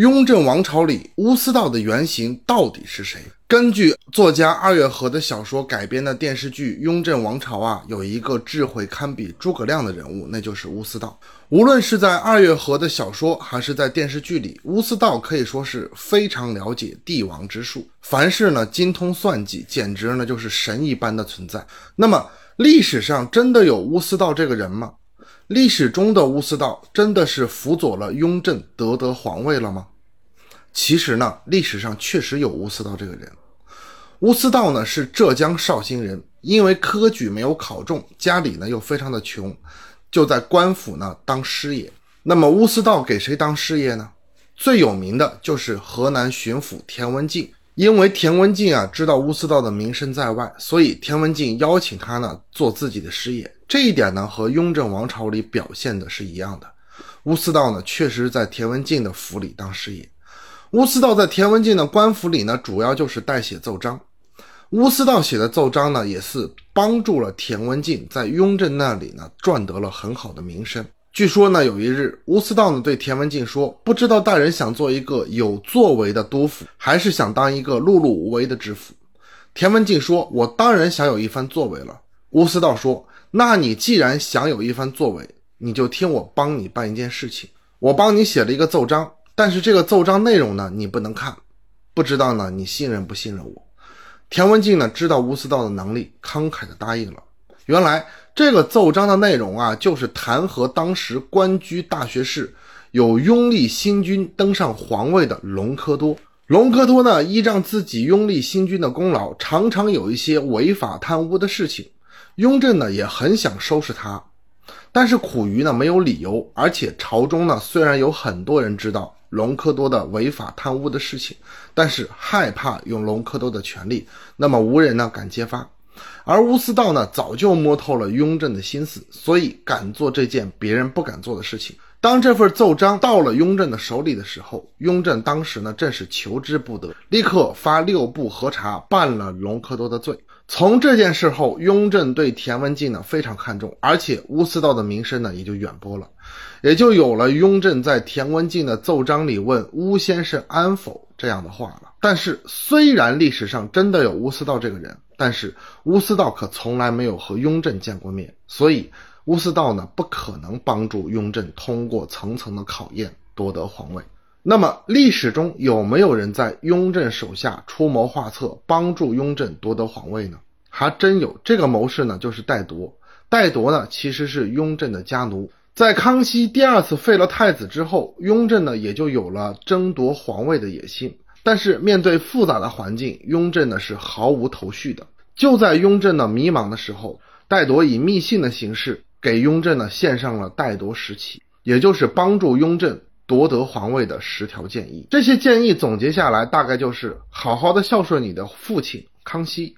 雍正王朝里乌思道的原型到底是谁？根据作家二月河的小说改编的电视剧《雍正王朝》啊，有一个智慧堪比诸葛亮的人物，那就是乌思道。无论是在二月河的小说，还是在电视剧里，乌思道可以说是非常了解帝王之术，凡事呢精通算计，简直呢就是神一般的存在。那么历史上真的有乌思道这个人吗？历史中的乌思道真的是辅佐了雍正夺得皇位了吗？其实呢，历史上确实有乌思道这个人。乌思道呢是浙江绍兴人，因为科举没有考中，家里呢又非常的穷，就在官府呢当师爷。那么乌思道给谁当师爷呢？最有名的就是河南巡抚田文镜，因为田文镜啊知道乌思道的名声在外，所以田文镜邀请他呢做自己的师爷。这一点呢，和雍正王朝里表现的是一样的。乌思道呢，确实在田文镜的府里当师爷。乌思道在田文镜的官府里呢，主要就是代写奏章。乌思道写的奏章呢，也是帮助了田文镜在雍正那里呢赚得了很好的名声。据说呢，有一日，乌思道呢对田文镜说：“不知道大人想做一个有作为的督府，还是想当一个碌碌无为的知府？”田文镜说：“我当然想有一番作为了。”乌思道说。那你既然想有一番作为，你就听我帮你办一件事情。我帮你写了一个奏章，但是这个奏章内容呢，你不能看。不知道呢，你信任不信任我？田文镜呢，知道吴思道的能力，慷慨的答应了。原来这个奏章的内容啊，就是弹劾当时官居大学士、有拥立新君登上皇位的隆科多。隆科多呢，依仗自己拥立新君的功劳，常常有一些违法贪污的事情。雍正呢也很想收拾他，但是苦于呢没有理由，而且朝中呢虽然有很多人知道隆科多的违法贪污的事情，但是害怕用隆科多的权利，那么无人呢敢揭发。而乌思道呢早就摸透了雍正的心思，所以敢做这件别人不敢做的事情。当这份奏章到了雍正的手里的时候，雍正当时呢正是求之不得，立刻发六部核查办了隆科多的罪。从这件事后，雍正对田文镜呢非常看重，而且乌思道的名声呢也就远播了，也就有了雍正在田文镜的奏章里问乌先生安否这样的话了。但是，虽然历史上真的有乌思道这个人，但是乌思道可从来没有和雍正见过面，所以乌思道呢不可能帮助雍正通过层层的考验夺得皇位。那么历史中有没有人在雍正手下出谋划策，帮助雍正夺得皇位呢？还真有，这个谋士呢就是戴铎。戴铎呢其实是雍正的家奴，在康熙第二次废了太子之后，雍正呢也就有了争夺皇位的野心。但是面对复杂的环境，雍正呢是毫无头绪的。就在雍正呢迷茫的时候，戴铎以密信的形式给雍正呢献上了戴铎十启，也就是帮助雍正。夺得皇位的十条建议，这些建议总结下来，大概就是好好的孝顺你的父亲康熙，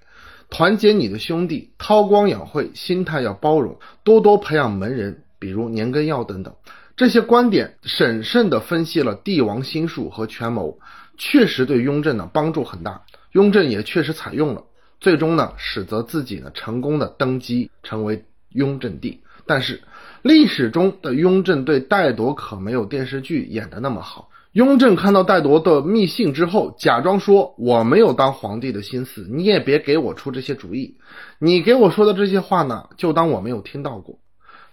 团结你的兄弟，韬光养晦，心态要包容，多多培养门人，比如年羹尧等等。这些观点审慎的分析了帝王心术和权谋，确实对雍正呢帮助很大。雍正也确实采用了，最终呢使得自己呢成功的登基成为雍正帝。但是。历史中的雍正对戴铎可没有电视剧演的那么好。雍正看到戴铎的密信之后，假装说：“我没有当皇帝的心思，你也别给我出这些主意。你给我说的这些话呢，就当我没有听到过。”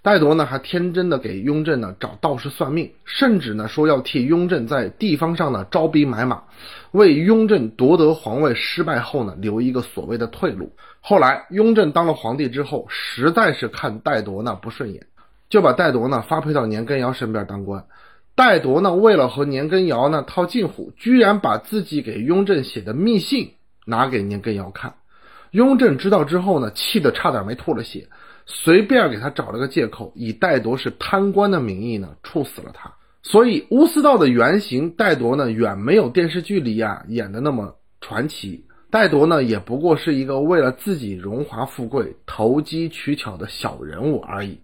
戴铎呢，还天真的给雍正呢找道士算命，甚至呢说要替雍正在地方上呢招兵买马，为雍正夺得皇位失败后呢留一个所谓的退路。后来雍正当了皇帝之后，实在是看戴铎呢不顺眼。就把戴铎呢发配到年羹尧身边当官。戴铎呢为了和年羹尧呢套近乎，居然把自己给雍正写的密信拿给年羹尧看。雍正知道之后呢，气得差点没吐了血，随便给他找了个借口，以戴铎是贪官的名义呢处死了他。所以乌思道的原型戴铎呢，远没有电视剧里啊演的那么传奇。戴铎呢，也不过是一个为了自己荣华富贵、投机取巧的小人物而已。